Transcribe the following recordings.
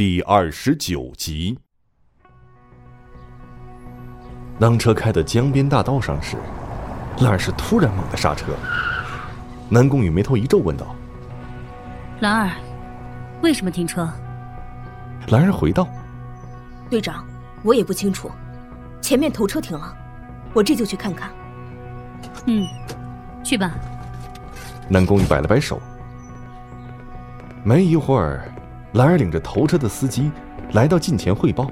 第二十九集。当车开到江边大道上时，兰儿是突然猛地刹车。南宫羽眉头一皱，问道：“兰儿，为什么停车？”兰儿回道：“队长，我也不清楚，前面头车停了，我这就去看看。”嗯，去吧。南宫羽摆了摆手。没一会儿。兰儿领着头车的司机来到近前汇报：“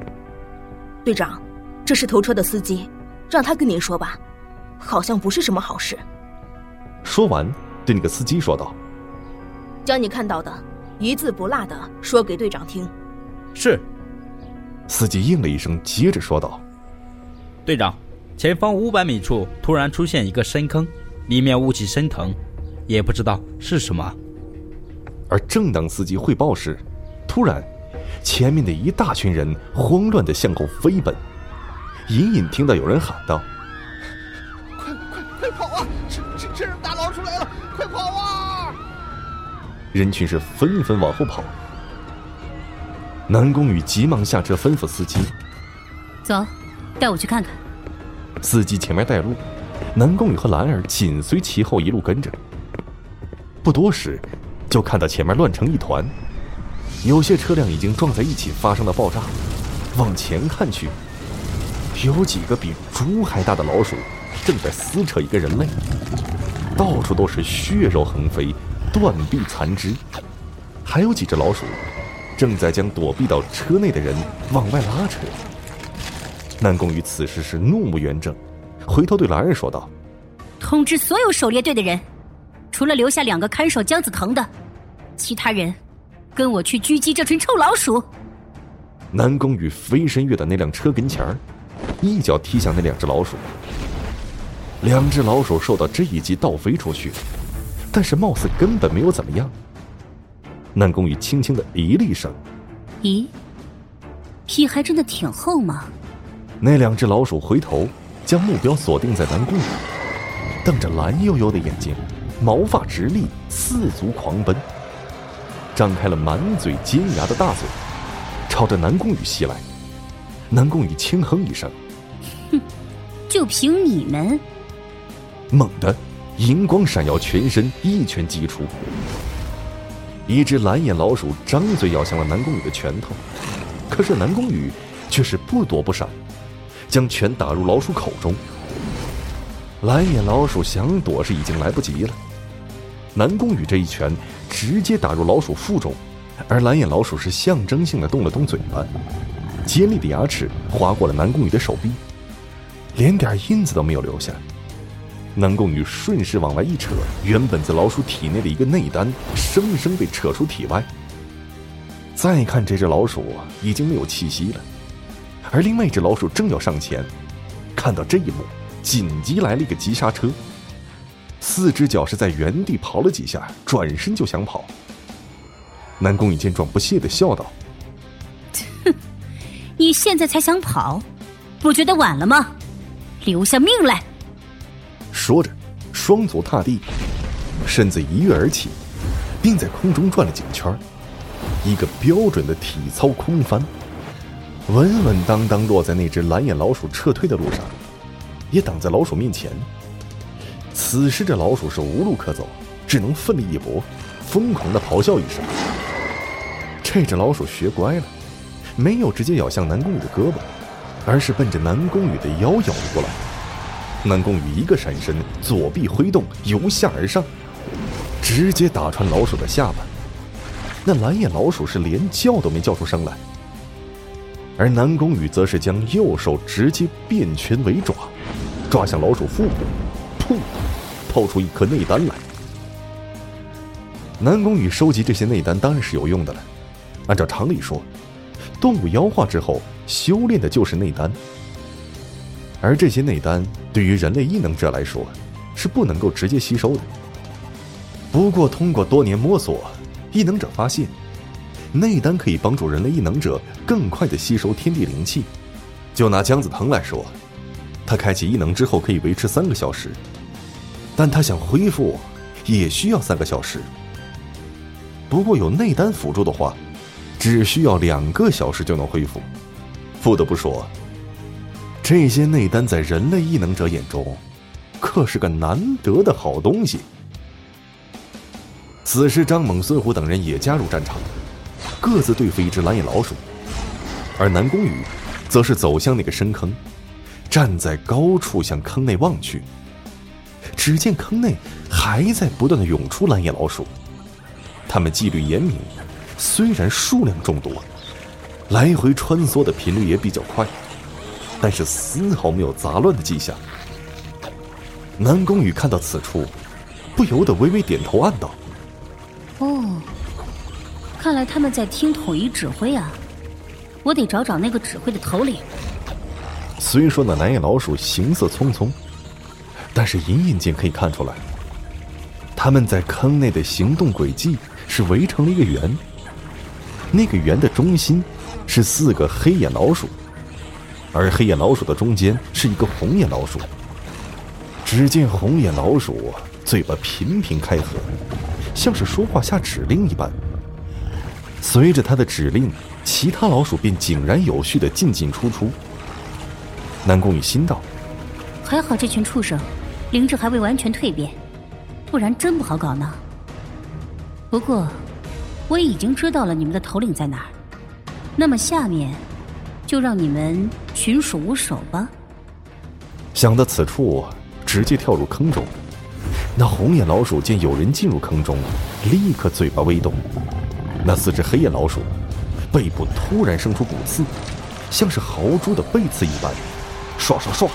队长，这是头车的司机，让他跟您说吧，好像不是什么好事。”说完，对那个司机说道：“将你看到的一字不落的说给队长听。”是。司机应了一声，接着说道：“队长，前方五百米处突然出现一个深坑，里面雾气升腾，也不知道是什么。”而正当司机汇报时，突然，前面的一大群人慌乱的向后飞奔，隐隐听到有人喊道：“快快快跑啊！这这这人打捞出来了！快跑啊！”人群是纷纷往后跑。南宫羽急忙下车吩咐司机：“走，带我去看看。”司机前面带路，南宫羽和兰儿紧随其后一路跟着。不多时，就看到前面乱成一团。有些车辆已经撞在一起，发生了爆炸。往前看去，有几个比猪还大的老鼠正在撕扯一个人类，到处都是血肉横飞、断臂残肢。还有几只老鼠正在将躲避到车内的人往外拉扯。南宫羽此时是怒目圆睁，回头对兰儿说道：“通知所有狩猎队的人，除了留下两个看守姜子腾的，其他人。”跟我去狙击这群臭老鼠！南宫羽飞身跃到那辆车跟前儿，一脚踢向那两只老鼠。两只老鼠受到这一击倒飞出去，但是貌似根本没有怎么样。南宫羽轻轻的咦了一声：“咦，皮还真的挺厚嘛。”那两只老鼠回头，将目标锁定在南宫羽，瞪着蓝幽幽的眼睛，毛发直立，四足狂奔。张开了满嘴尖牙的大嘴，朝着南宫羽袭来。南宫羽轻哼一声：“哼，就凭你们！”猛地，银光闪耀，全身一拳击出。一只蓝眼老鼠张嘴咬向了南宫羽的拳头，可是南宫羽却是不躲不闪，将拳打入老鼠口中。蓝眼老鼠想躲是已经来不及了。南宫羽这一拳直接打入老鼠腹中，而蓝眼老鼠是象征性的动了动嘴巴，尖利的牙齿划过了南宫羽的手臂，连点印子都没有留下。南宫羽顺势往外一扯，原本在老鼠体内的一个内丹生生被扯出体外。再看这只老鼠已经没有气息了，而另外一只老鼠正要上前，看到这一幕，紧急来了一个急刹车。四只脚是在原地刨了几下，转身就想跑。南宫羽见状，不屑的笑道：“哼，你现在才想跑，不觉得晚了吗？留下命来！”说着，双足踏地，身子一跃而起，并在空中转了几个圈一个标准的体操空翻，稳稳当当落在那只蓝眼老鼠撤退的路上，也挡在老鼠面前。此时，这老鼠是无路可走，只能奋力一搏，疯狂的咆哮一声。这只老鼠学乖了，没有直接咬向南宫羽的胳膊，而是奔着南宫羽的腰咬了过来。南宫羽一个闪身，左臂挥动，由下而上，直接打穿老鼠的下巴。那蓝眼老鼠是连叫都没叫出声来，而南宫羽则是将右手直接变拳为爪，抓向老鼠腹部。砰！掏出一颗内丹来。南宫羽收集这些内丹当然是有用的了。按照常理说，动物妖化之后修炼的就是内丹，而这些内丹对于人类异能者来说是不能够直接吸收的。不过通过多年摸索，异能者发现，内丹可以帮助人类异能者更快的吸收天地灵气。就拿姜子腾来说，他开启异能之后可以维持三个小时。但他想恢复，也需要三个小时。不过有内丹辅助的话，只需要两个小时就能恢复。不得不说，这些内丹在人类异能者眼中，可是个难得的好东西。此时，张猛、孙虎等人也加入战场，各自对付一只蓝眼老鼠，而南宫羽，则是走向那个深坑，站在高处向坑内望去。只见坑内还在不断的涌出蓝眼老鼠，它们纪律严明，虽然数量众多。来回穿梭的频率也比较快，但是丝毫没有杂乱的迹象。南宫羽看到此处，不由得微微点头，暗道：“哦，看来他们在听统一指挥啊！我得找找那个指挥的头领。”虽说那蓝眼老鼠行色匆匆，但是隐隐间可以看出来，他们在坑内的行动轨迹是围成了一个圆，那个圆的中心。是四个黑眼老鼠，而黑眼老鼠的中间是一个红眼老鼠。只见红眼老鼠嘴巴频频开合，像是说话下指令一般。随着他的指令，其他老鼠便井然有序的进进出出。南宫羽心道：“还好这群畜生灵智还未完全蜕变，不然真不好搞呢。不过，我已经知道了你们的头领在哪儿。”那么下面，就让你们群鼠无首吧。想到此处，直接跳入坑中。那红眼老鼠见有人进入坑中，立刻嘴巴微动。那四只黑眼老鼠背部突然生出骨刺，像是豪猪的背刺一般，唰唰唰，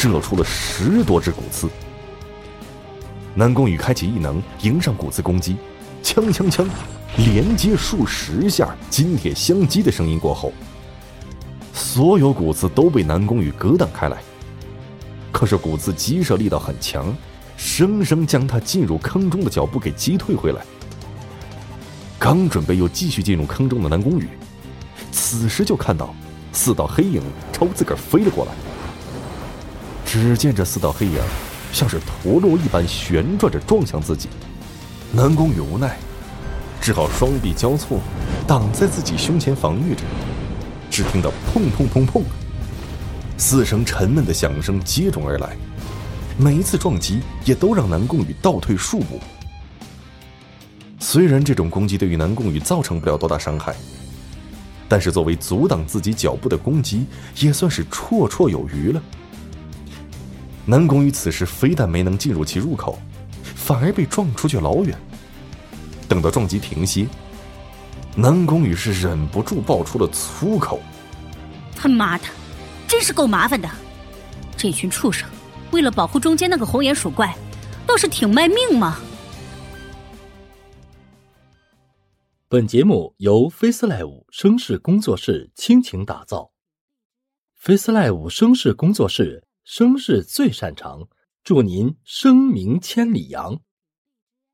射出了十多只骨刺。南宫羽开启异能，迎上骨刺攻击，锵锵锵。连接数十下，金铁相击的声音过后，所有骨刺都被南宫羽格挡开来。可是骨刺击射力道很强，生生将他进入坑中的脚步给击退回来。刚准备又继续进入坑中的南宫羽，此时就看到四道黑影朝自个儿飞了过来。只见这四道黑影像是陀螺一般旋转着撞向自己，南宫羽无奈。只好双臂交错，挡在自己胸前防御着。只听到砰砰砰砰，四声沉闷的响声接踵而来，每一次撞击也都让南宫羽倒退数步。虽然这种攻击对于南宫羽造成不了多大伤害，但是作为阻挡自己脚步的攻击，也算是绰绰有余了。南宫羽此时非但没能进入其入口，反而被撞出去老远。等到撞击停息，南宫羽是忍不住爆出了粗口：“他妈的，真是够麻烦的！这群畜生，为了保护中间那个红眼鼠怪，倒是挺卖命嘛！”本节目由 FaceLive 声势工作室倾情打造，FaceLive 声势工作室声势最擅长，祝您声名千里扬！